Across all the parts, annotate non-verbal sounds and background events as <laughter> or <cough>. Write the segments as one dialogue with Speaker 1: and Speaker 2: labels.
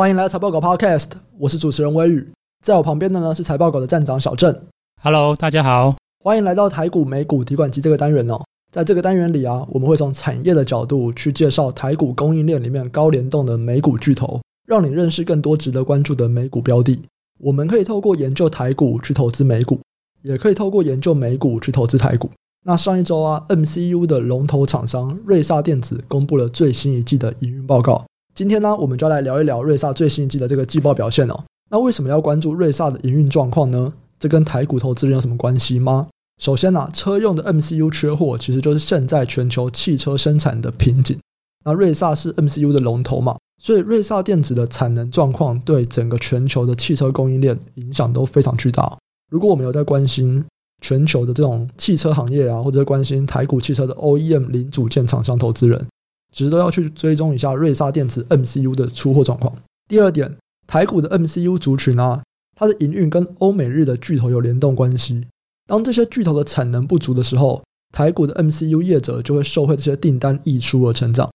Speaker 1: 欢迎来到财报狗 Podcast，我是主持人微宇，在我旁边的呢是财报狗的站长小郑。
Speaker 2: Hello，大家好，
Speaker 1: 欢迎来到台股美股提款机这个单元哦。在这个单元里啊，我们会从产业的角度去介绍台股供应链里面高联动的美股巨头，让你认识更多值得关注的美股标的。我们可以透过研究台股去投资美股，也可以透过研究美股去投资台股。那上一周啊，MCU 的龙头厂商瑞萨电子公布了最新一季的营运报告。今天呢，我们就来聊一聊瑞萨最新一季的这个季报表现哦。那为什么要关注瑞萨的营运状况呢？这跟台股投资人有什么关系吗？首先呢，车用的 MCU 缺货，其实就是现在全球汽车生产的瓶颈。那瑞萨是 MCU 的龙头嘛，所以瑞萨电子的产能状况对整个全球的汽车供应链影响都非常巨大。如果我们有在关心，全球的这种汽车行业啊，或者关心台股汽车的 OEM 零组件厂商投资人，其实都要去追踪一下瑞萨电子 MCU 的出货状况。第二点，台股的 MCU 族群啊，它的营运跟欧美日的巨头有联动关系。当这些巨头的产能不足的时候，台股的 MCU 业者就会受惠这些订单溢出而成长。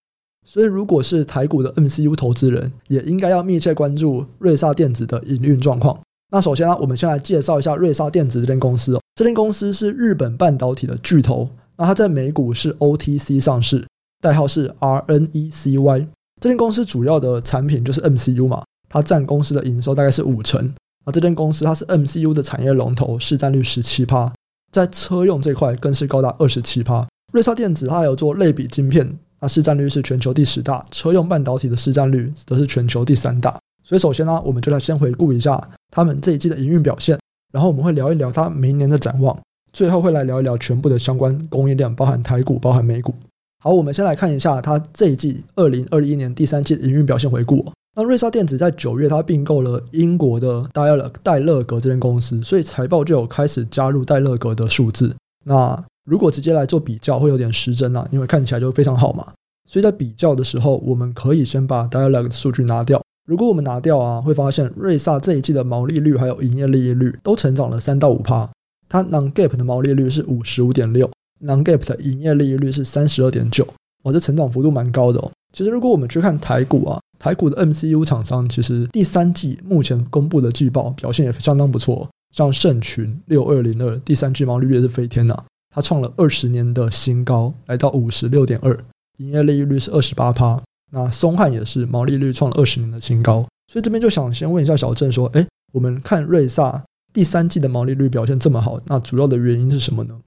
Speaker 1: 所以，如果是台股的 MCU 投资人，也应该要密切关注瑞萨电子的营运状况。那首先呢，我们先来介绍一下瑞萨电子这间公司哦。这间公司是日本半导体的巨头，那它在美股是 OTC 上市，代号是 RNECY。这间公司主要的产品就是 MCU 嘛，它占公司的营收大概是五成。那这间公司它是 MCU 的产业龙头，市占率十七趴，在车用这块更是高达二十七趴。瑞萨电子它还有做类比晶片，它市占率是全球第十大，车用半导体的市占率则是全球第三大。所以首先呢，我们就来先回顾一下他们这一季的营运表现，然后我们会聊一聊他明年的展望，最后会来聊一聊全部的相关供应链，包含台股、包含美股。好，我们先来看一下他这一季二零二一年第三季的营运表现回顾。那瑞萨电子在九月，他并购了英国的 Dialog 戴乐格这间公司，所以财报就有开始加入戴乐格的数字。那如果直接来做比较，会有点失真啊，因为看起来就非常好嘛。所以在比较的时候，我们可以先把 Dialog 的数据拿掉。如果我们拿掉啊，会发现瑞萨这一季的毛利率还有营业利率都成长了三到五趴。它 non-GAAP 的毛利率是五十五点六，non-GAAP 的营业利率是三十二点九，哇，这成长幅度蛮高的哦。其实如果我们去看台股啊，台股的 MCU 厂商其实第三季目前公布的季报表现也相当不错，像盛群六二零二第三季毛利率也是飞天呐，它创了二十年的新高，来到五十六点二，营业利率是二十八趴。那松汉也是毛利率创了二十年的新高，所以这边就想先问一下小郑说，哎，我们看瑞萨第三季的毛利率表现这么好，那主要的原因是什么呢？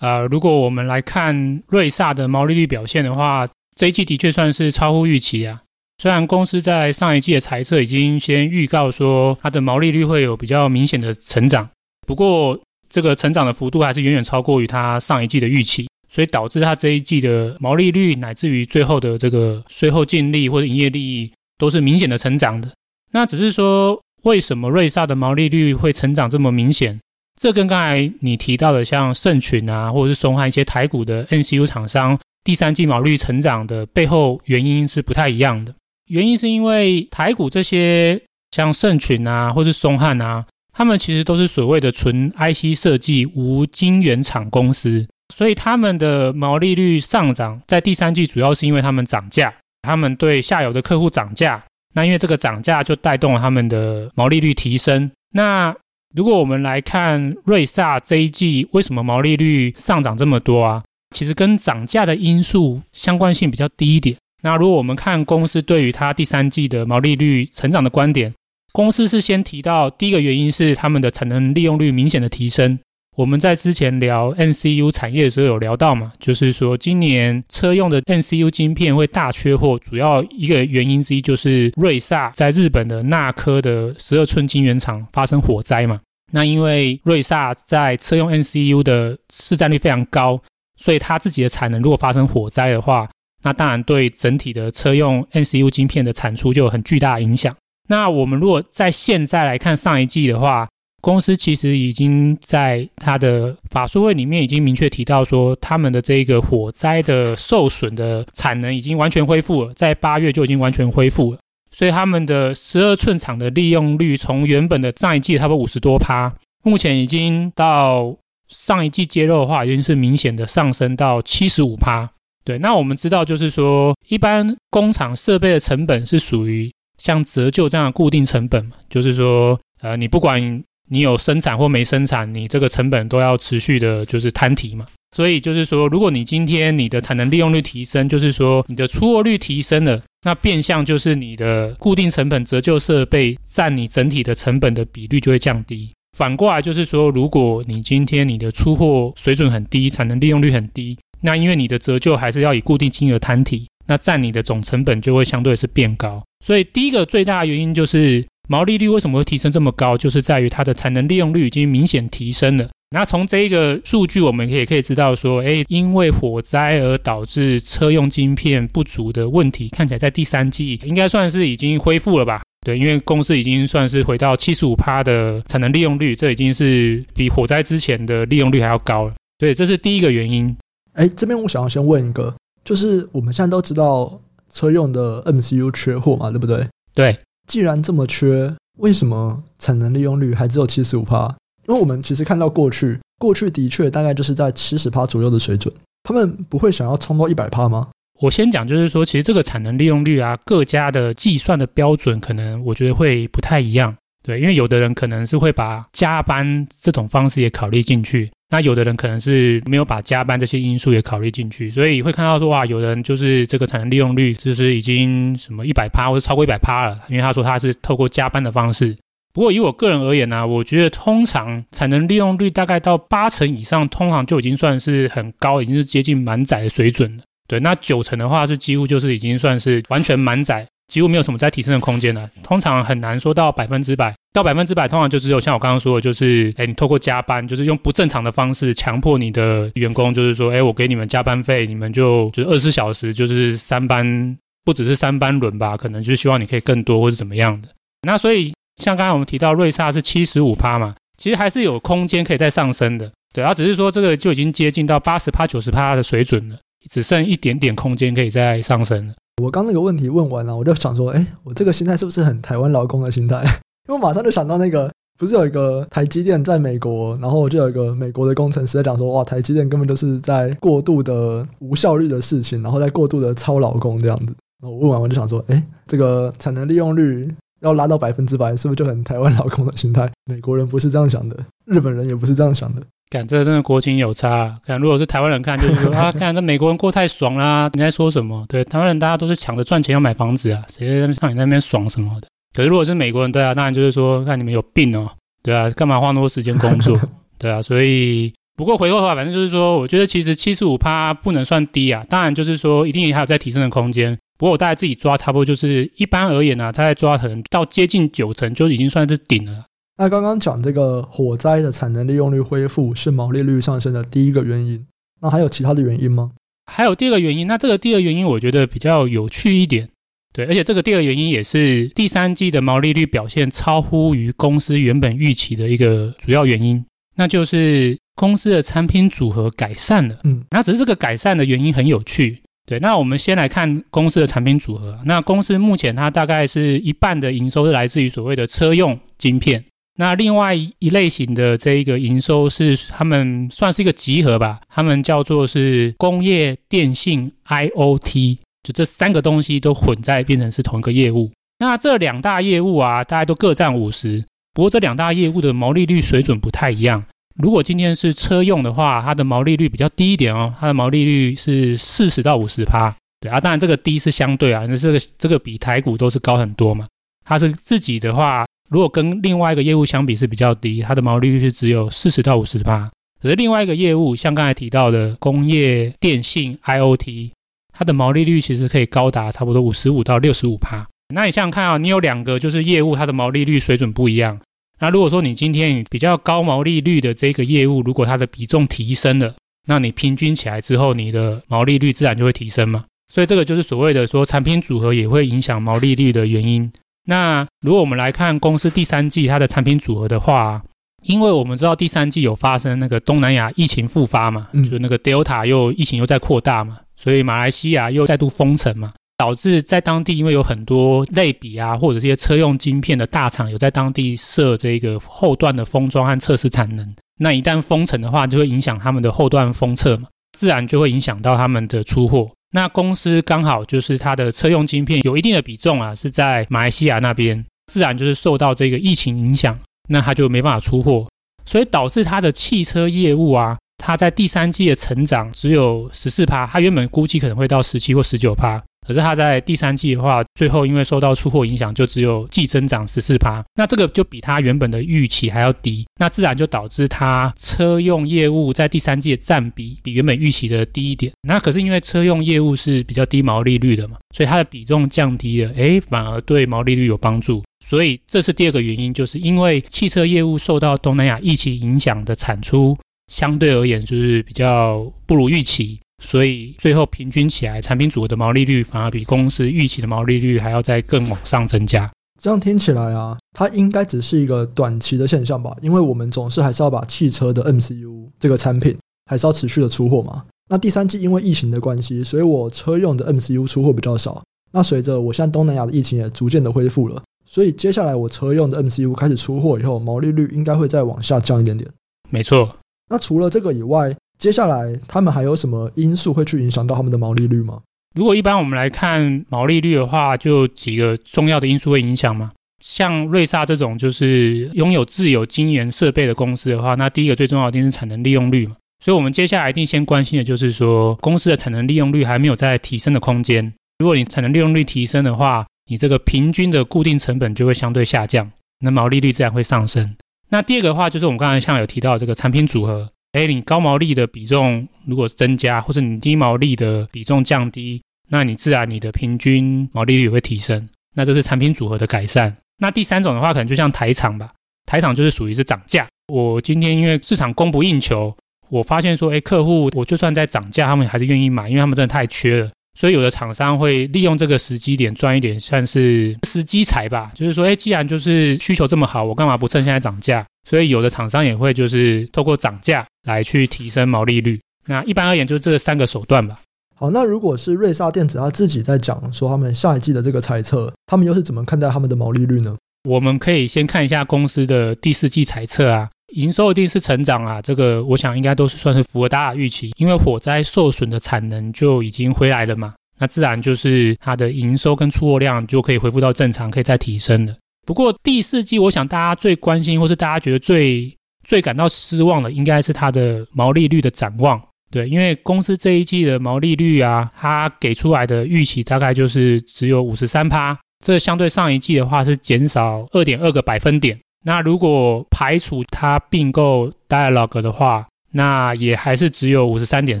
Speaker 2: 呃，如果我们来看瑞萨的毛利率表现的话，这一季的确算是超乎预期啊。虽然公司在上一季的财测已经先预告说它的毛利率会有比较明显的成长，不过这个成长的幅度还是远远超过于它上一季的预期。所以导致它这一季的毛利率，乃至于最后的这个税后净利或者营业利益，都是明显的成长的。那只是说，为什么瑞萨的毛利率会成长这么明显？这跟刚才你提到的像盛群啊，或者是松汉一些台股的 N C U 厂商，第三季毛利率成长的背后原因是不太一样的。原因是因为台股这些像盛群啊，或是松汉啊，他们其实都是所谓的纯 IC 设计无晶圆厂公司。所以他们的毛利率上涨，在第三季主要是因为他们涨价，他们对下游的客户涨价，那因为这个涨价就带动了他们的毛利率提升。那如果我们来看瑞萨这一季为什么毛利率上涨这么多啊？其实跟涨价的因素相关性比较低一点。那如果我们看公司对于它第三季的毛利率成长的观点，公司是先提到第一个原因是他们的产能利用率明显的提升。我们在之前聊 NCU 产业的时候有聊到嘛，就是说今年车用的 NCU 晶片会大缺货，主要一个原因之一就是瑞萨在日本的纳科的十二寸晶圆厂发生火灾嘛。那因为瑞萨在车用 NCU 的市占率非常高，所以它自己的产能如果发生火灾的话，那当然对整体的车用 NCU 晶片的产出就有很巨大影响。那我们如果在现在来看上一季的话，公司其实已经在他的法说会里面已经明确提到说，他们的这个火灾的受损的产能已经完全恢复了，在八月就已经完全恢复了。所以他们的十二寸厂的利用率从原本的上一季差不多五十多趴，目前已经到上一季揭露的话，已经是明显的上升到七十五趴。对，那我们知道就是说，一般工厂设备的成本是属于像折旧这样的固定成本嘛，就是说，呃，你不管你有生产或没生产，你这个成本都要持续的，就是摊提嘛。所以就是说，如果你今天你的产能利用率提升，就是说你的出货率提升了，那变相就是你的固定成本折旧设备占你整体的成本的比率就会降低。反过来就是说，如果你今天你的出货水准很低，产能利用率很低，那因为你的折旧还是要以固定金额摊提，那占你的总成本就会相对是变高。所以第一个最大的原因就是毛利率为什么会提升这么高，就是在于它的产能利用率已经明显提升了。那从这一个数据，我们也可以知道说，哎，因为火灾而导致车用晶片不足的问题，看起来在第三季应该算是已经恢复了吧？对，因为公司已经算是回到七十五趴的产能利用率，这已经是比火灾之前的利用率还要高了。所以这是第一个原因。
Speaker 1: 哎，这边我想要先问一个，就是我们现在都知道车用的 MCU 缺货嘛，对不对？
Speaker 2: 对。
Speaker 1: 既然这么缺，为什么产能利用率还只有七十五趴？因为我们其实看到过去，过去的确大概就是在七十趴左右的水准，他们不会想要冲到一百趴吗？
Speaker 2: 我先讲，就是说，其实这个产能利用率啊，各家的计算的标准可能我觉得会不太一样。对，因为有的人可能是会把加班这种方式也考虑进去，那有的人可能是没有把加班这些因素也考虑进去，所以会看到说，哇，有人就是这个产能利用率就是已经什么一百趴或者超过一百趴了，因为他说他是透过加班的方式。不过以我个人而言呢、我觉得通常产能利用率大概到八成以上，通常就已经算是很高，已经是接近满载的水准了。对，那九成的话是几乎就是已经算是完全满载，几乎没有什么再提升的空间了。通常很难说到百分之百，到百分之百通常就只有像我刚刚说的，就是哎，你透过加班，就是用不正常的方式强迫你的员工，就是说，哎，我给你们加班费，你们就就二十四小时就是三班，不只是三班轮吧，可能就是希望你可以更多或是怎么样的。那所以像刚才我们提到瑞萨是七十五趴嘛，其实还是有空间可以再上升的。对，然后只是说这个就已经接近到八十趴、九十趴的水准了。只剩一点点空间可以再上升了。
Speaker 1: 我刚那个问题问完了，我就想说，哎，我这个心态是不是很台湾劳工的心态？<laughs> 因为我马上就想到那个，不是有一个台积电在美国，然后就有一个美国的工程师在讲说，哇，台积电根本就是在过度的无效率的事情，然后在过度的超劳工这样子。然后我问完我就想说，哎，这个产能利用率要拉到百分之百，是不是就很台湾劳工的心态？<laughs> 美国人不是这样想的，日本人也不是这样想的。
Speaker 2: 看，这真的国情有差啊。看，如果是台湾人看，就是说 <laughs> 啊，看这美国人过太爽啦，你在说什么？对，台湾人大家都是抢着赚钱要买房子啊，谁在像你那边爽什么的？可是如果是美国人，对啊，当然就是说，看你们有病哦，对啊，干嘛花那么多时间工作？<laughs> 对啊，所以不过回过头来，反正就是说，我觉得其实七十五趴不能算低啊，当然就是说一定还有在提升的空间。不过我大概自己抓，差不多就是一般而言呢、啊，大概抓可能到接近九成就已经算是顶了。
Speaker 1: 那刚刚讲这个火灾的产能利用率恢复是毛利率上升的第一个原因，那还有其他的原因吗？
Speaker 2: 还有第二个原因，那这个第二个原因我觉得比较有趣一点，对，而且这个第二个原因也是第三季的毛利率表现超乎于公司原本预期的一个主要原因，那就是公司的产品组合改善了。嗯，那只是这个改善的原因很有趣，对，那我们先来看公司的产品组合，那公司目前它大概是一半的营收是来自于所谓的车用晶片。那另外一类型的这一个营收是他们算是一个集合吧，他们叫做是工业电信 IoT，就这三个东西都混在变成是同一个业务。那这两大业务啊，大概都各占五十，不过这两大业务的毛利率水准不太一样。如果今天是车用的话，它的毛利率比较低一点哦，它的毛利率是四十到五十趴。对啊，当然这个低是相对啊，那这个这个比台股都是高很多嘛。它是自己的话。如果跟另外一个业务相比是比较低，它的毛利率是只有四十到五十趴。可是另外一个业务，像刚才提到的工业电信 IoT，它的毛利率其实可以高达差不多五十五到六十五趴。那你想想看啊，你有两个就是业务，它的毛利率水准不一样。那如果说你今天比较高毛利率的这个业务，如果它的比重提升了，那你平均起来之后，你的毛利率自然就会提升嘛。所以这个就是所谓的说产品组合也会影响毛利率的原因。那如果我们来看公司第三季它的产品组合的话，因为我们知道第三季有发生那个东南亚疫情复发嘛，嗯、就那个 Delta 又疫情又在扩大嘛，所以马来西亚又再度封城嘛，导致在当地因为有很多类比啊或者这些车用晶片的大厂有在当地设这个后段的封装和测试产能，那一旦封城的话，就会影响他们的后段封测嘛，自然就会影响到他们的出货。那公司刚好就是它的车用晶片有一定的比重啊，是在马来西亚那边，自然就是受到这个疫情影响，那它就没办法出货，所以导致它的汽车业务啊，它在第三季的成长只有十四趴，它原本估计可能会到十七或十九趴。可是它在第三季的话，最后因为受到出货影响，就只有季增长十四趴，那这个就比它原本的预期还要低，那自然就导致它车用业务在第三季的占比比原本预期的低一点。那可是因为车用业务是比较低毛利率的嘛，所以它的比重降低了，诶，反而对毛利率有帮助。所以这是第二个原因，就是因为汽车业务受到东南亚疫情影响的产出相对而言就是比较不如预期。所以最后平均起来，产品组合的毛利率反而比公司预期的毛利率还要再更往上增加。
Speaker 1: 这样听起来啊，它应该只是一个短期的现象吧？因为我们总是还是要把汽车的 MCU 这个产品还是要持续的出货嘛。那第三季因为疫情的关系，所以我车用的 MCU 出货比较少。那随着我现在东南亚的疫情也逐渐的恢复了，所以接下来我车用的 MCU 开始出货以后，毛利率应该会再往下降一点点。
Speaker 2: 没错。
Speaker 1: 那除了这个以外，接下来，他们还有什么因素会去影响到他们的毛利率吗？
Speaker 2: 如果一般我们来看毛利率的话，就几个重要的因素会影响嘛。像瑞萨这种就是拥有自有晶圆设备的公司的话，那第一个最重要的一定是产能利用率嘛。所以我们接下来一定先关心的就是说，公司的产能利用率还没有在提升的空间。如果你产能利用率提升的话，你这个平均的固定成本就会相对下降，那毛利率自然会上升。那第二个的话，就是我们刚才像有提到这个产品组合。哎，你高毛利的比重如果增加，或者你低毛利的比重降低，那你自然你的平均毛利率也会提升。那这是产品组合的改善。那第三种的话，可能就像台厂吧，台厂就是属于是涨价。我今天因为市场供不应求，我发现说，哎，客户我就算在涨价，他们还是愿意买，因为他们真的太缺了。所以有的厂商会利用这个时机点赚一点，算是时机财吧。就是说，哎，既然就是需求这么好，我干嘛不趁现在涨价？所以有的厂商也会就是透过涨价来去提升毛利率。那一般而言，就是这三个手段吧。
Speaker 1: 好，那如果是瑞萨电子他自己在讲说他们下一季的这个猜测，他们又是怎么看待他们的毛利率呢？
Speaker 2: 我们可以先看一下公司的第四季猜测啊，营收一定是成长啊，这个我想应该都是算是符合大家预期，因为火灾受损的产能就已经回来了嘛，那自然就是它的营收跟出货量就可以恢复到正常，可以再提升了。不过第四季，我想大家最关心，或是大家觉得最最感到失望的，应该是它的毛利率的展望。对，因为公司这一季的毛利率啊，它给出来的预期大概就是只有五十三趴，这相对上一季的话是减少二点二个百分点。那如果排除它并购 Dialog 的话，那也还是只有五十三点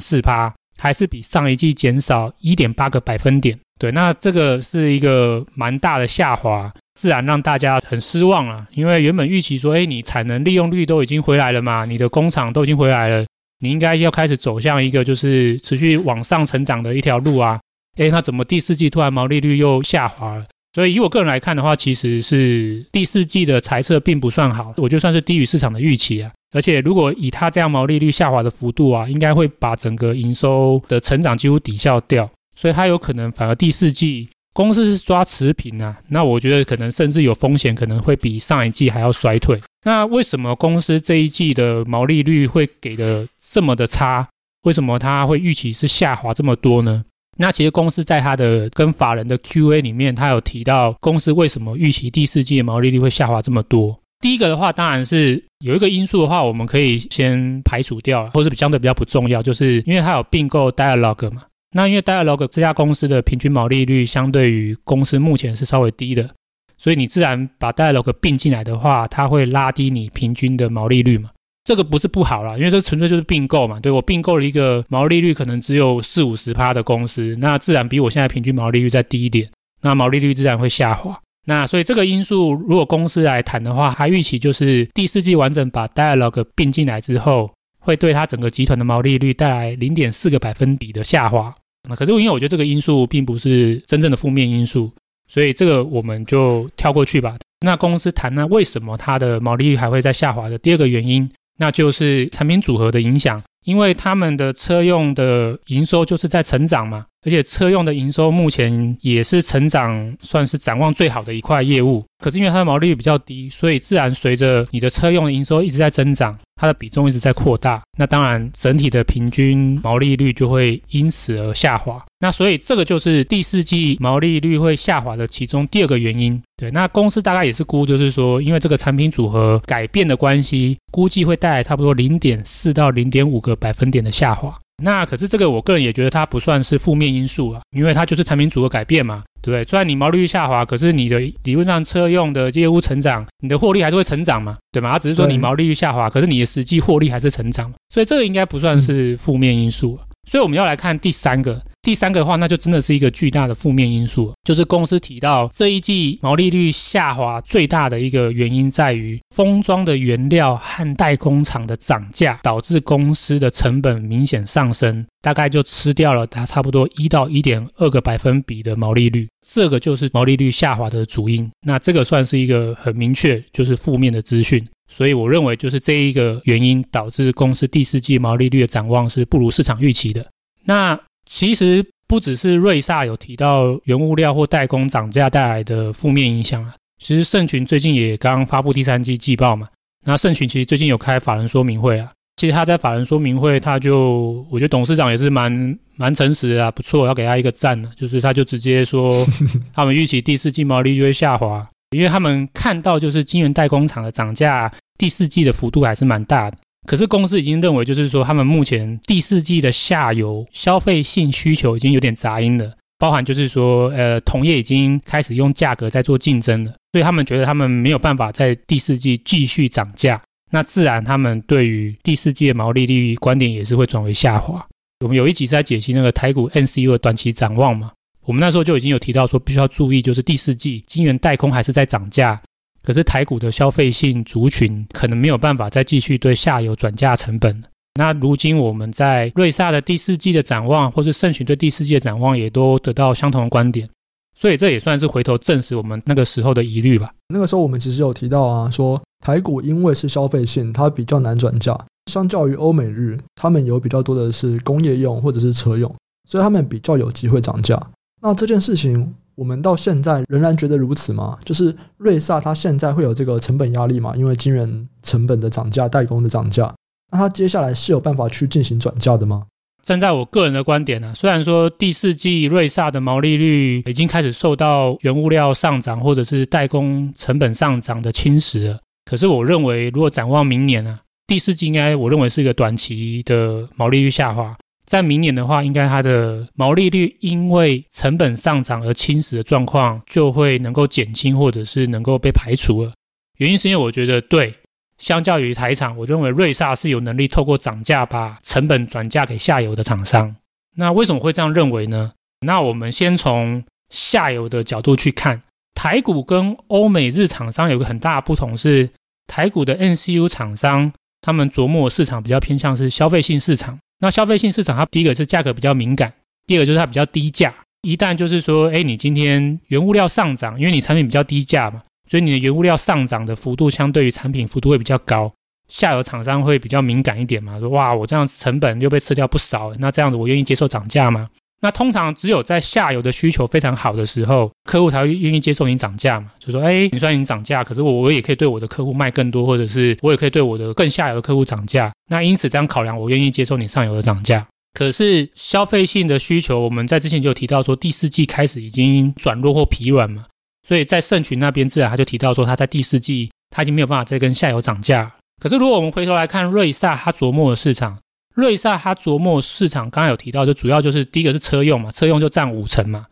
Speaker 2: 四趴，还是比上一季减少一点八个百分点。对，那这个是一个蛮大的下滑。自然让大家很失望了，因为原本预期说，哎，你产能利用率都已经回来了嘛，你的工厂都已经回来了，你应该要开始走向一个就是持续往上成长的一条路啊，哎，那怎么第四季突然毛利率又下滑了？所以以我个人来看的话，其实是第四季的财测并不算好，我就算是低于市场的预期啊。而且如果以它这样毛利率下滑的幅度啊，应该会把整个营收的成长几乎抵消掉，所以它有可能反而第四季。公司是抓持平啊，那我觉得可能甚至有风险，可能会比上一季还要衰退。那为什么公司这一季的毛利率会给的这么的差？为什么它会预期是下滑这么多呢？那其实公司在它的跟法人的 Q&A 里面，它有提到公司为什么预期第四季的毛利率会下滑这么多。第一个的话，当然是有一个因素的话，我们可以先排除掉，或是相对比较不重要，就是因为它有并购 Dialog 嘛。那因为 Dialog 这家公司的平均毛利率相对于公司目前是稍微低的，所以你自然把 Dialog 并进来的话，它会拉低你平均的毛利率嘛。这个不是不好啦，因为这纯粹就是并购嘛。对，我并购了一个毛利率可能只有四五十趴的公司，那自然比我现在平均毛利率再低一点，那毛利率自然会下滑。那所以这个因素如果公司来谈的话，还预期就是第四季完整把 Dialog 并进来之后。会对它整个集团的毛利率带来零点四个百分比的下滑。那可是因为我觉得这个因素并不是真正的负面因素，所以这个我们就跳过去吧。那公司谈，那为什么它的毛利率还会在下滑的第二个原因，那就是产品组合的影响。因为他们的车用的营收就是在成长嘛，而且车用的营收目前也是成长，算是展望最好的一块业务。可是因为它的毛利率比较低，所以自然随着你的车用营收一直在增长，它的比重一直在扩大。那当然，整体的平均毛利率就会因此而下滑。那所以这个就是第四季毛利率会下滑的其中第二个原因。对，那公司大概也是估，就是说因为这个产品组合改变的关系，估计会带来差不多零点四到零点五个百分点的下滑。那可是这个，我个人也觉得它不算是负面因素啊，因为它就是产品组合改变嘛，对不对？虽然你毛利率下滑，可是你的理论上车用的业务成长，你的获利还是会成长嘛，对吗？它只是说你毛利率下滑，可是你的实际获利还是成长，所以这个应该不算是负面因素啊。所以我们要来看第三个，第三个的话，那就真的是一个巨大的负面因素，就是公司提到这一季毛利率下滑最大的一个原因在于封装的原料和代工厂的涨价，导致公司的成本明显上升，大概就吃掉了它差不多一到一点二个百分比的毛利率，这个就是毛利率下滑的主因。那这个算是一个很明确，就是负面的资讯。所以我认为，就是这一个原因导致公司第四季毛利率的展望是不如市场预期的。那其实不只是瑞萨有提到原物料或代工涨价带来的负面影响啊，其实盛群最近也刚发布第三季季报嘛。那盛群其实最近有开法人说明会啊，其实他在法人说明会，他就我觉得董事长也是蛮蛮诚实的啊，不错，要给他一个赞呢。就是他就直接说，<laughs> 他们预期第四季毛利率会下滑。因为他们看到就是晶圆代工厂的涨价，第四季的幅度还是蛮大的。可是公司已经认为，就是说他们目前第四季的下游消费性需求已经有点杂音了，包含就是说，呃，同业已经开始用价格在做竞争了，所以他们觉得他们没有办法在第四季继续涨价，那自然他们对于第四季的毛利率观点也是会转为下滑。我们有一集在解析那个台股 NCU 的短期展望嘛。我们那时候就已经有提到说，必须要注意，就是第四季金圆代工还是在涨价，可是台股的消费性族群可能没有办法再继续对下游转嫁成本。那如今我们在瑞萨的第四季的展望，或是盛群对第四季的展望，也都得到相同的观点，所以这也算是回头证实我们那个时候的疑虑吧。
Speaker 1: 那个时候我们其实有提到啊，说台股因为是消费性，它比较难转嫁，相较于欧美日，他们有比较多的是工业用或者是车用，所以他们比较有机会涨价。那这件事情，我们到现在仍然觉得如此吗？就是瑞萨它现在会有这个成本压力嘛？因为晶圆成本的涨价、代工的涨价，那它接下来是有办法去进行转嫁的吗？
Speaker 2: 站在我个人的观点呢、虽然说第四季瑞萨的毛利率已经开始受到原物料上涨或者是代工成本上涨的侵蚀了，可是我认为，如果展望明年呢、第四季应该我认为是一个短期的毛利率下滑。在明年的话，应该它的毛利率因为成本上涨而侵蚀的状况就会能够减轻，或者是能够被排除了。原因是因为我觉得，对，相较于台厂，我认为瑞萨是有能力透过涨价把成本转嫁给下游的厂商。那为什么会这样认为呢？那我们先从下游的角度去看，台股跟欧美日厂商有个很大的不同是，台股的 N C U 厂商他们琢磨市场比较偏向是消费性市场。那消费性市场，它第一个是价格比较敏感，第二个就是它比较低价。一旦就是说，哎，你今天原物料上涨，因为你产品比较低价嘛，所以你的原物料上涨的幅度相对于产品幅度会比较高。下游厂商会比较敏感一点嘛，说哇，我这样成本又被吃掉不少，那这样子我愿意接受涨价吗？那通常只有在下游的需求非常好的时候，客户才会愿意接受你涨价嘛。就说，哎，你虽然你涨价，可是我我也可以对我的客户卖更多，或者是我也可以对我的更下游的客户涨价。那因此这样考量，我愿意接受你上游的涨价。可是消费性的需求，我们在之前就有提到说，第四季开始已经转弱或疲软嘛。所以在盛群那边，自然他就提到说，他在第四季他已经没有办法再跟下游涨价。可是如果我们回头来看瑞萨他琢磨的市场。瑞萨他琢磨市场，刚刚有提到，就主要就是第一个是车用嘛，车用就占五成嘛。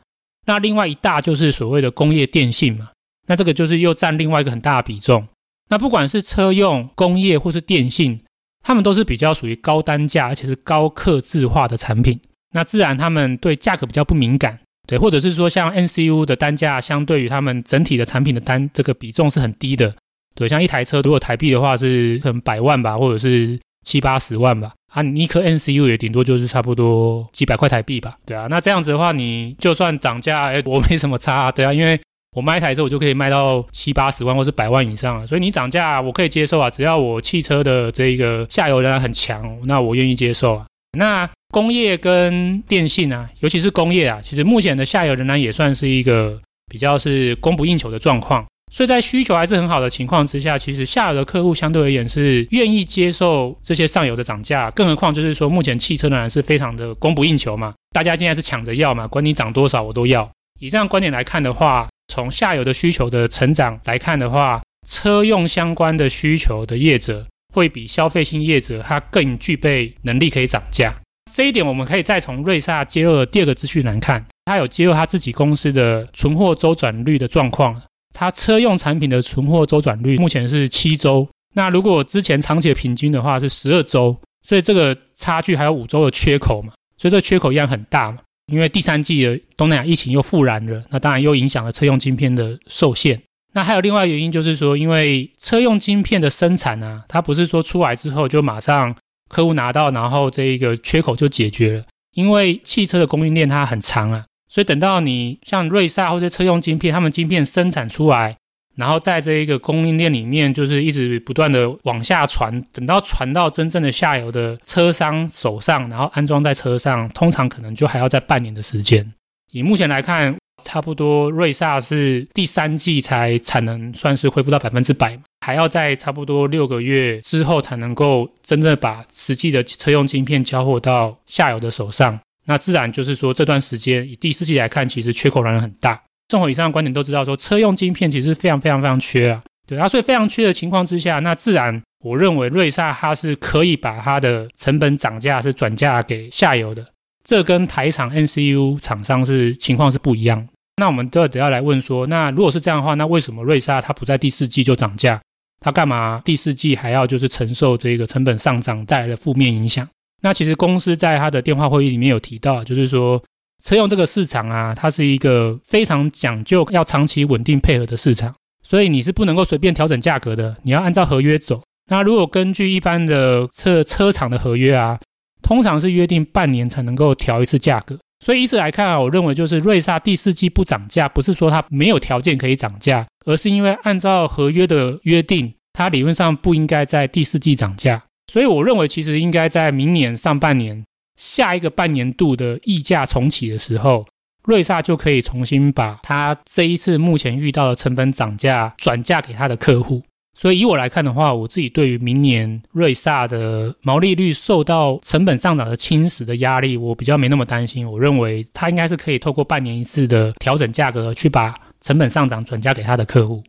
Speaker 2: 那另外一大就是所谓的工业电信嘛，那这个就是又占另外一个很大的比重。那不管是车用、工业或是电信，他们都是比较属于高单价而且是高客制化的产品。那自然他们对价格比较不敏感，对，或者是说像 NCU 的单价相对于他们整体的产品的单这个比重是很低的，对，像一台车如果台币的话是可能百万吧，或者是七八十万吧。啊，你一颗 NCU 也顶多就是差不多几百块台币吧，对啊，那这样子的话，你就算涨价，哎，我没什么差啊，对啊，因为我卖一台车，我就可以卖到七八十万或是百万以上啊，所以你涨价我可以接受啊，只要我汽车的这个下游仍然很强，那我愿意接受啊。那工业跟电信啊，尤其是工业啊，其实目前的下游仍然也算是一个比较是供不应求的状况。所以在需求还是很好的情况之下，其实下游的客户相对而言是愿意接受这些上游的涨价。更何况就是说，目前汽车仍然是非常的供不应求嘛，大家现在是抢着要嘛，管你涨多少我都要。以这样观点来看的话，从下游的需求的成长来看的话，车用相关的需求的业者会比消费性业者它更具备能力可以涨价。这一点我们可以再从瑞萨揭露的第二个资讯来看，他有揭露他自己公司的存货周转率的状况。它车用产品的存货周转率目前是七周，那如果之前长期的平均的话是十二周，所以这个差距还有五周的缺口嘛，所以这缺口一样很大嘛。因为第三季的东南亚疫情又复燃了，那当然又影响了车用晶片的受限。那还有另外原因就是说，因为车用晶片的生产啊，它不是说出来之后就马上客户拿到，然后这一个缺口就解决了，因为汽车的供应链它很长啊。所以等到你像瑞萨或者车用晶片，他们晶片生产出来，然后在这一个供应链里面，就是一直不断的往下传，等到传到真正的下游的车商手上，然后安装在车上，通常可能就还要再半年的时间。以目前来看，差不多瑞萨是第三季才产能算是恢复到百分之百，还要在差不多六个月之后才能够真正把实际的车用晶片交货到下游的手上。那自然就是说，这段时间以第四季来看，其实缺口仍然很大。综合以上的观点都知道，说车用晶片其实非常非常非常缺啊。对啊，所以非常缺的情况之下，那自然我认为瑞萨它是可以把它的成本涨价是转嫁给下游的。这跟台厂 N C U 厂商是情况是不一样。那我们都要得要来问说，那如果是这样的话，那为什么瑞萨它不在第四季就涨价？它干嘛第四季还要就是承受这个成本上涨带来的负面影响？那其实公司在他的电话会议里面有提到，就是说车用这个市场啊，它是一个非常讲究要长期稳定配合的市场，所以你是不能够随便调整价格的，你要按照合约走。那如果根据一般的车车厂的合约啊，通常是约定半年才能够调一次价格。所以以此来看啊，我认为就是瑞萨第四季不涨价，不是说它没有条件可以涨价，而是因为按照合约的约定，它理论上不应该在第四季涨价。所以我认为，其实应该在明年上半年下一个半年度的溢价重启的时候，瑞萨就可以重新把它这一次目前遇到的成本涨价转嫁给他的客户。所以以我来看的话，我自己对于明年瑞萨的毛利率受到成本上涨的侵蚀的压力，我比较没那么担心。我认为它应该是可以透过半年一次的调整价格，去把成本上涨转嫁给他的客户。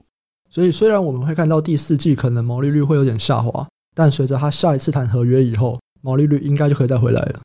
Speaker 1: 所以虽然我们会看到第四季可能毛利率会有点下滑。但随着他下一次谈合约以后，毛利率应该就可以再回来了。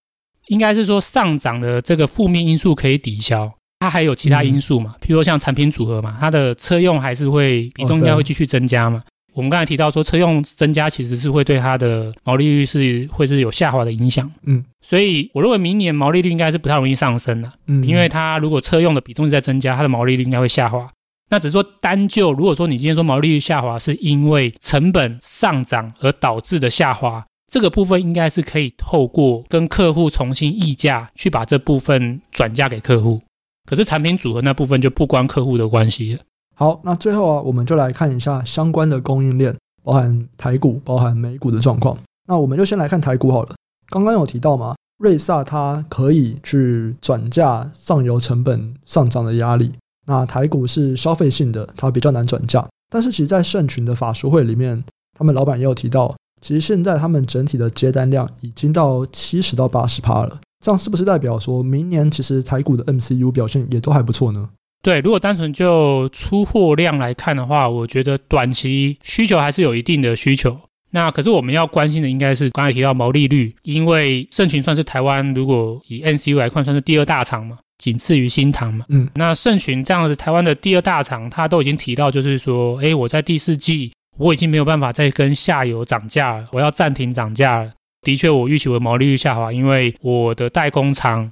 Speaker 2: 应该是说上涨的这个负面因素可以抵消，它还有其他因素嘛？嗯、譬如说像产品组合嘛，它的车用还是会比重应该会继续增加嘛？哦、我们刚才提到说车用增加其实是会对它的毛利率是会是有下滑的影响。嗯，所以我认为明年毛利率应该是不太容易上升的。嗯，因为它如果车用的比重是在增加，它的毛利率应该会下滑。那只是说单就，如果说你今天说毛利率下滑是因为成本上涨而导致的下滑，这个部分应该是可以透过跟客户重新议价去把这部分转嫁给客户。可是产品组合那部分就不关客户的关系了。
Speaker 1: 好，那最后啊，我们就来看一下相关的供应链，包含台股、包含美股的状况。那我们就先来看台股好了。刚刚有提到嘛，瑞萨它可以去转嫁上游成本上涨的压力。那台股是消费性的，它比较难转嫁。但是其实，在盛群的法说会里面，他们老板也有提到，其实现在他们整体的接单量已经到七十到八十趴了。这样是不是代表说明年其实台股的 MCU 表现也都还不错呢？
Speaker 2: 对，如果单纯就出货量来看的话，我觉得短期需求还是有一定的需求。那可是我们要关心的应该是刚才提到毛利率，因为盛群算是台湾如果以 MCU 来看，算是第二大厂嘛。仅次于新唐嘛，嗯，那盛群这样子，台湾的第二大厂，他都已经提到，就是说，哎，我在第四季我已经没有办法再跟下游涨价了，我要暂停涨价了。的确，我预期我的毛利率下滑，因为我的代工厂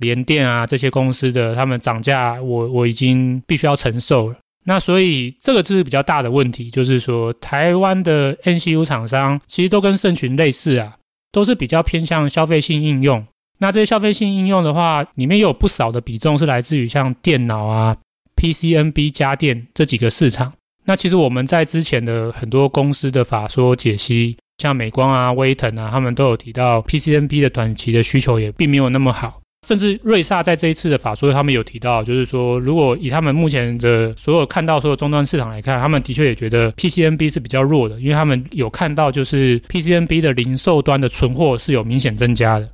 Speaker 2: 联电啊这些公司的他们涨价，我我已经必须要承受了。那所以这个就是比较大的问题，就是说台湾的 NCU 厂商其实都跟盛群类似啊，都是比较偏向消费性应用。那这些消费性应用的话，里面又有不少的比重是来自于像电脑啊、PCNB 家电这几个市场。那其实我们在之前的很多公司的法说解析，像美光啊、威腾啊，他们都有提到 PCNB 的短期的需求也并没有那么好。甚至瑞萨在这一次的法说，他们有提到，就是说，如果以他们目前的所有看到所有终端市场来看，他们的确也觉得 PCNB 是比较弱的，因为他们有看到就是 PCNB 的零售端的存货是有明显增加的。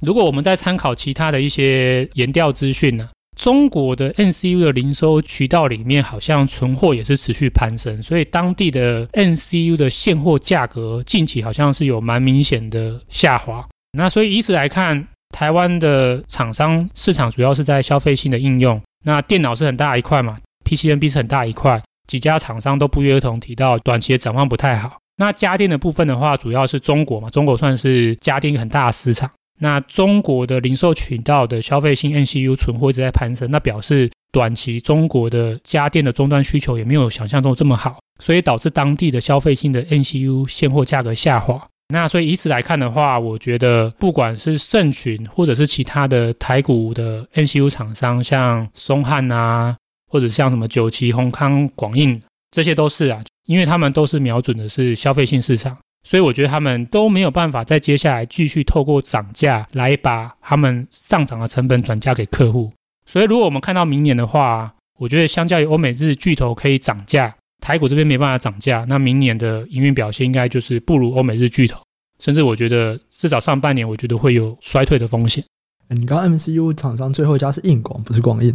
Speaker 2: 如果我们再参考其他的一些研调资讯呢，中国的 N C U 的零售渠道里面好像存货也是持续攀升，所以当地的 N C U 的现货价格近期好像是有蛮明显的下滑。那所以以此来看。台湾的厂商市场主要是在消费性的应用，那电脑是很大一块嘛，PCNB 是很大一块，几家厂商都不约而同提到短期的展望不太好。那家电的部分的话，主要是中国嘛，中国算是家电很大的市场。那中国的零售渠道的消费性 NCU 存货一直在攀升，那表示短期中国的家电的终端需求也没有想象中这么好，所以导致当地的消费性的 NCU 现货价格下滑。那所以以此来看的话，我觉得不管是盛群或者是其他的台股的 NCU 厂商，像松汉啊，或者像什么九旗、宏康、广印，这些都是啊，因为他们都是瞄准的是消费性市场，所以我觉得他们都没有办法在接下来继续透过涨价来把他们上涨的成本转嫁给客户。所以如果我们看到明年的话，我觉得相较于欧美日巨头可以涨价。台股这边没办法涨价，那明年的营运表现应该就是不如欧美日巨头，甚至我觉得至少上半年我觉得会有衰退的风险。
Speaker 1: 你刚 MCU 厂商最后一家是硬广，不是广印。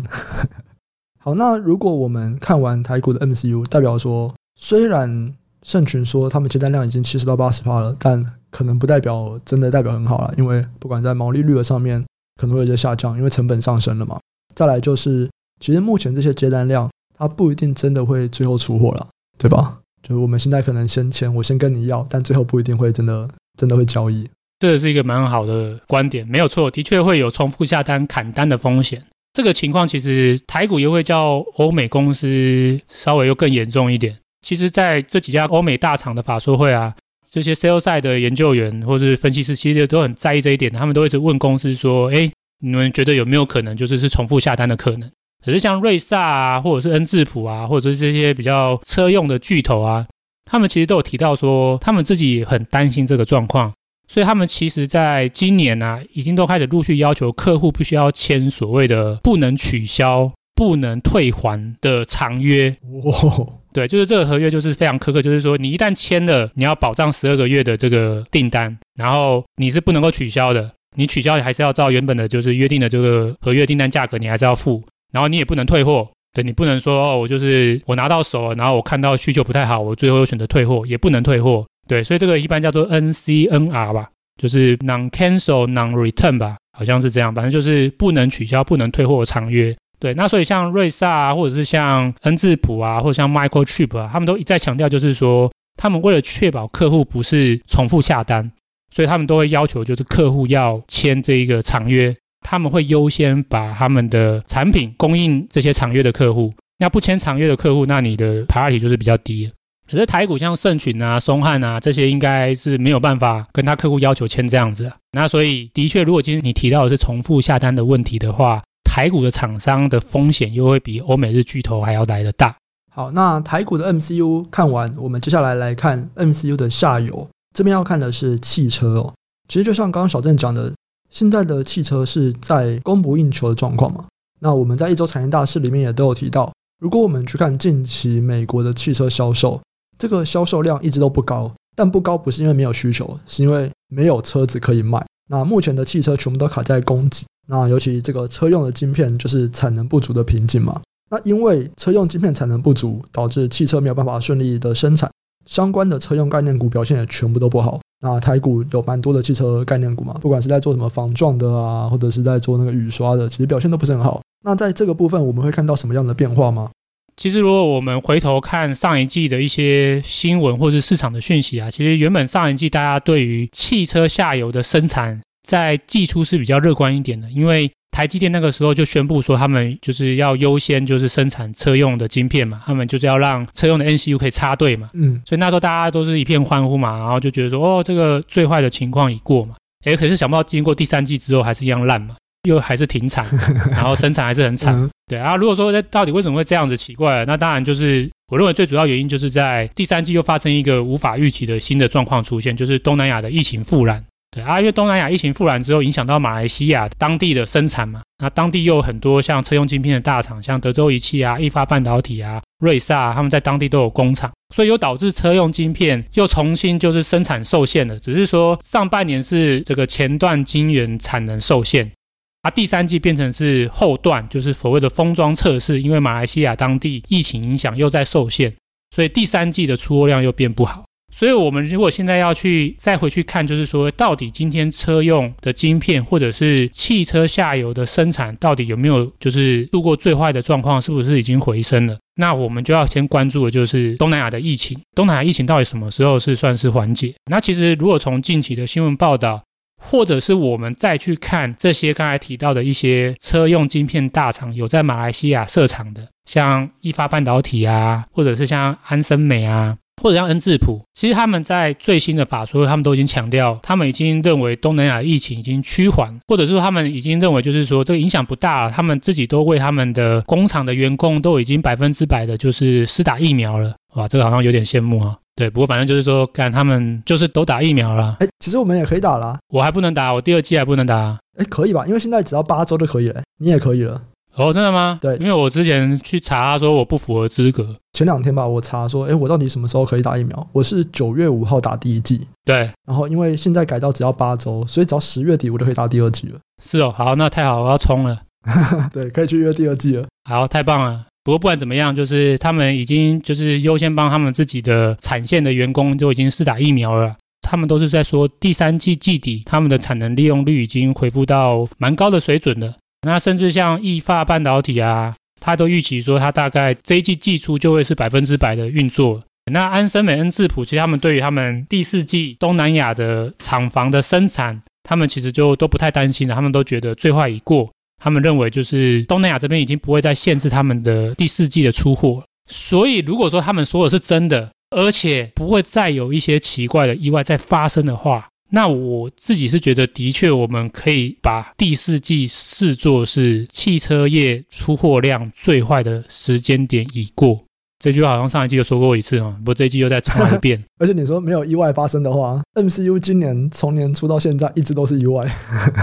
Speaker 1: <laughs> 好，那如果我们看完台股的 MCU，代表说虽然盛群说他们接单量已经七十到八十趴了，但可能不代表真的代表很好了，因为不管在毛利率的上面可能会有些下降，因为成本上升了嘛。再来就是，其实目前这些接单量。它不一定真的会最后出货了，对吧？就是我们现在可能先签，我先跟你要，但最后不一定会真的真的会交易。
Speaker 2: 这是一个蛮好的观点，没有错，的确会有重复下单、砍单的风险。这个情况其实台股优惠较欧美公司稍微又更严重一点。其实在这几家欧美大厂的法说会啊，这些 sales side 的研究员或是分析师，其实都很在意这一点，他们都一直问公司说：“哎，你们觉得有没有可能就是是重复下单的可能？”可是像瑞萨啊，或者是恩智浦啊，或者是这些比较车用的巨头啊，他们其实都有提到说，他们自己很担心这个状况，所以他们其实在今年、啊，已经都开始陆续要求客户必须要签所谓的不能取消、不能退还的长约。
Speaker 1: 哇，
Speaker 2: 对，就是这个合约就是非常苛刻，就是说你一旦签了，你要保障十二个月的这个订单，然后你是不能够取消的，你取消还是要照原本的就是约定的这个合约订单价格，你还是要付。然后你也不能退货，对，你不能说哦，我就是我拿到手了，然后我看到需求不太好，我最后又选择退货，也不能退货，对，所以这个一般叫做 NCNR 吧，就是 Non Cancel Non Return 吧，好像是这样，反正就是不能取消、不能退货的长约，对，那所以像瑞萨啊，或者是像恩智浦啊，或者像 Microchip 啊，他们都一再强调，就是说他们为了确保客户不是重复下单，所以他们都会要求就是客户要签这一个长约。他们会优先把他们的产品供应这些长约的客户，那不签长约的客户，那你的 priority 就是比较低。可是台股像盛群啊、松汉啊这些，应该是没有办法跟他客户要求签这样子。那所以的确，如果今天你提到的是重复下单的问题的话，台股的厂商的风险又会比欧美日巨头还要来得大。
Speaker 1: 好，那台股的 MCU 看完，我们接下来来看 MCU 的下游，这边要看的是汽车哦。其实就像刚刚小郑讲的。现在的汽车是在供不应求的状况嘛？那我们在一周产业大事里面也都有提到，如果我们去看近期美国的汽车销售，这个销售量一直都不高，但不高不是因为没有需求，是因为没有车子可以卖。那目前的汽车全部都卡在供给，那尤其这个车用的晶片就是产能不足的瓶颈嘛。那因为车用晶片产能不足，导致汽车没有办法顺利的生产，相关的车用概念股表现也全部都不好。那台股有蛮多的汽车概念股嘛，不管是在做什么防撞的啊，或者是在做那个雨刷的，其实表现都不是很好。那在这个部分，我们会看到什么样的变化吗？
Speaker 2: 其实，如果我们回头看上一季的一些新闻或是市场的讯息啊，其实原本上一季大家对于汽车下游的生产在季初是比较乐观一点的，因为。台积电那个时候就宣布说，他们就是要优先就是生产车用的晶片嘛，他们就是要让车用的 NCU 可以插队嘛，嗯，所以那时候大家都是一片欢呼嘛，然后就觉得说，哦，这个最坏的情况已过嘛，诶，可是想不到经过第三季之后还是一样烂嘛，又还是停产，<laughs> 然后生产还是很惨。嗯、对啊，如果说到底为什么会这样子奇怪，那当然就是我认为最主要原因就是在第三季又发生一个无法预期的新的状况出现，就是东南亚的疫情复燃。对啊，因为东南亚疫情复燃之后，影响到马来西亚当地的生产嘛，那当地又有很多像车用晶片的大厂，像德州仪器啊、意发半导体啊、瑞萨啊，他们在当地都有工厂，所以又导致车用晶片又重新就是生产受限了。只是说上半年是这个前段晶圆产能受限，啊，第三季变成是后段，就是所谓的封装测试，因为马来西亚当地疫情影响又在受限，所以第三季的出货量又变不好。所以，我们如果现在要去再回去看，就是说，到底今天车用的晶片或者是汽车下游的生产，到底有没有就是度过最坏的状况，是不是已经回升了？那我们就要先关注的就是东南亚的疫情。东南亚疫情到底什么时候是算是缓解？那其实如果从近期的新闻报道，或者是我们再去看这些刚才提到的一些车用晶片大厂有在马来西亚设厂的，像意法半导体啊，或者是像安森美啊。或者像恩智浦，其实他们在最新的法说，他们都已经强调，他们已经认为东南亚疫情已经趋缓，或者是说他们已经认为，就是说这个影响不大。他们自己都为他们的工厂的员工都已经百分之百的，就是施打疫苗了。哇，这个好像有点羡慕啊。对，不过反正就是说，看他们就是都打疫苗了。
Speaker 1: 哎，其实我们也可以打了，
Speaker 2: 我还不能打，我第二季还不能打。
Speaker 1: 哎，可以吧？因为现在只要八周就可以了，你也可以了。
Speaker 2: 哦，真的吗？
Speaker 1: 对，
Speaker 2: 因为我之前去查，他说我不符合资格。
Speaker 1: 前两天吧，我查说，哎，我到底什么时候可以打疫苗？我是九月五号打第一剂，
Speaker 2: 对。
Speaker 1: 然后因为现在改到只要八周，所以只要十月底我就可以打第二剂了。
Speaker 2: 是哦，好，那太好，我要冲了。<laughs>
Speaker 1: 对，可以去约第二季了。
Speaker 2: 好，太棒了。不过不管怎么样，就是他们已经就是优先帮他们自己的产线的员工就已经施打疫苗了。他们都是在说第三季季底，他们的产能利用率已经恢复到蛮高的水准了。那甚至像意法半导体啊，他都预期说，他大概这一季季初就会是百分之百的运作。那安森美、恩智浦，其实他们对于他们第四季东南亚的厂房的生产，他们其实就都不太担心了。他们都觉得最坏已过，他们认为就是东南亚这边已经不会再限制他们的第四季的出货。所以如果说他们说的是真的，而且不会再有一些奇怪的意外再发生的话，那我自己是觉得，的确我们可以把第四季视作是汽车业出货量最坏的时间点已过。这句话好像上一季就说过一次啊，不过这一季又再重来一遍。<laughs>
Speaker 1: 而且你说没有意外发生的话，MCU 今年从年初到现在一直都是意外。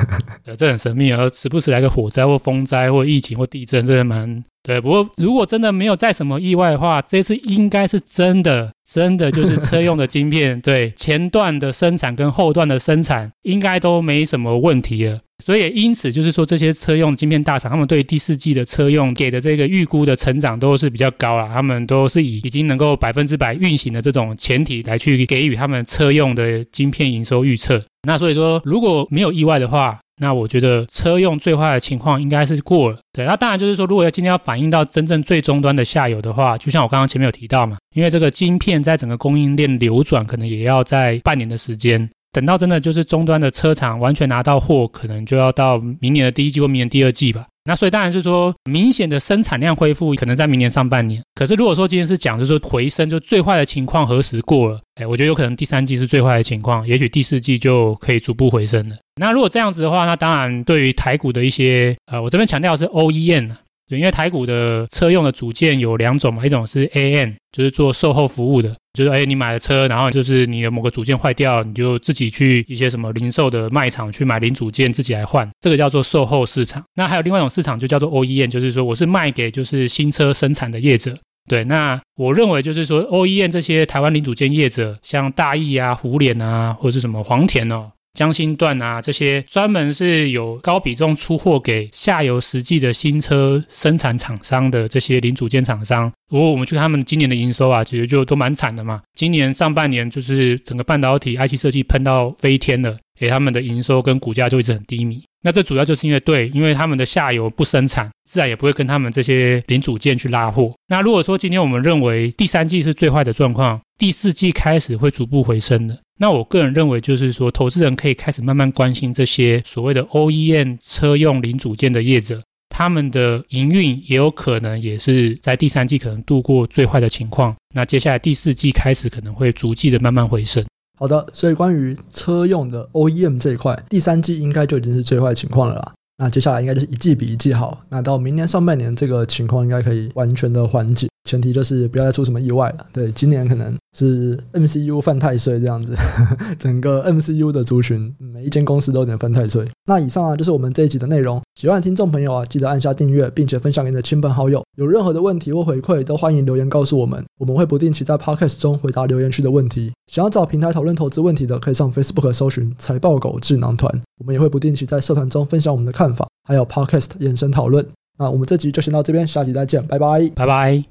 Speaker 1: <laughs>
Speaker 2: 这很神秘啊，时不时来个火灾或风灾或疫情或地震，真的蛮。对，不过如果真的没有再什么意外的话，这次应该是真的，真的就是车用的晶片，<laughs> 对前段的生产跟后段的生产应该都没什么问题了。所以因此就是说，这些车用晶片大厂，他们对第四季的车用给的这个预估的成长都是比较高了，他们都是以已经能够百分之百运行的这种前提来去给予他们车用的晶片营收预测。那所以说，如果没有意外的话，那我觉得车用最坏的情况应该是过了，对。那当然就是说，如果要今天要反映到真正最终端的下游的话，就像我刚刚前面有提到嘛，因为这个晶片在整个供应链流转，可能也要在半年的时间。等到真的就是终端的车厂完全拿到货，可能就要到明年的第一季或明年第二季吧。那所以当然是说，明显的生产量恢复可能在明年上半年。可是如果说今天是讲，就是说回升，就最坏的情况何时过了？哎，我觉得有可能第三季是最坏的情况，也许第四季就可以逐步回升了。那如果这样子的话，那当然对于台股的一些，呃，我这边强调的是 OEM。因为台股的车用的组件有两种嘛，一种是 A N，就是做售后服务的，就是哎，你买了车，然后就是你的某个组件坏掉，你就自己去一些什么零售的卖场去买零组件自己来换，这个叫做售后市场。那还有另外一种市场就叫做 OEM，就是说我是卖给就是新车生产的业者。对，那我认为就是说 OEM 这些台湾零组件业者，像大益啊、胡连啊，或者是什么黄田哦。江心段啊，这些专门是有高比重出货给下游实际的新车生产厂商的这些零组件厂商，如果我们去看他们今年的营收啊，其实就都蛮惨的嘛。今年上半年就是整个半导体 IC 设计喷到飞天了，给他们的营收跟股价就一直很低迷。那这主要就是因为对，因为他们的下游不生产，自然也不会跟他们这些零组件去拉货。那如果说今天我们认为第三季是最坏的状况，第四季开始会逐步回升的，那我个人认为就是说，投资人可以开始慢慢关心这些所谓的 OEM 车用零组件的业者，他们的营运也有可能也是在第三季可能度过最坏的情况。那接下来第四季开始可能会逐季的慢慢回升。
Speaker 1: 好的，所以关于车用的 OEM 这一块，第三季应该就已经是最坏情况了啦。那接下来应该就是一季比一季好。那到明年上半年，这个情况应该可以完全的缓解，前提就是不要再出什么意外了。对，今年可能是 MCU 犯太岁这样子，<laughs> 整个 MCU 的族群，每一间公司都有点犯太岁。那以上啊，就是我们这一集的内容。喜欢的听众朋友啊，记得按下订阅，并且分享给你的亲朋好友。有任何的问题或回馈，都欢迎留言告诉我们，我们会不定期在 Podcast 中回答留言区的问题。想要找平台讨论投资问题的，可以上 Facebook 搜寻财报狗智囊团，我们也会不定期在社团中分享我们的看法，还有 Podcast 延伸讨论。那我们这集就先到这边，下集再见，拜拜，
Speaker 2: 拜拜。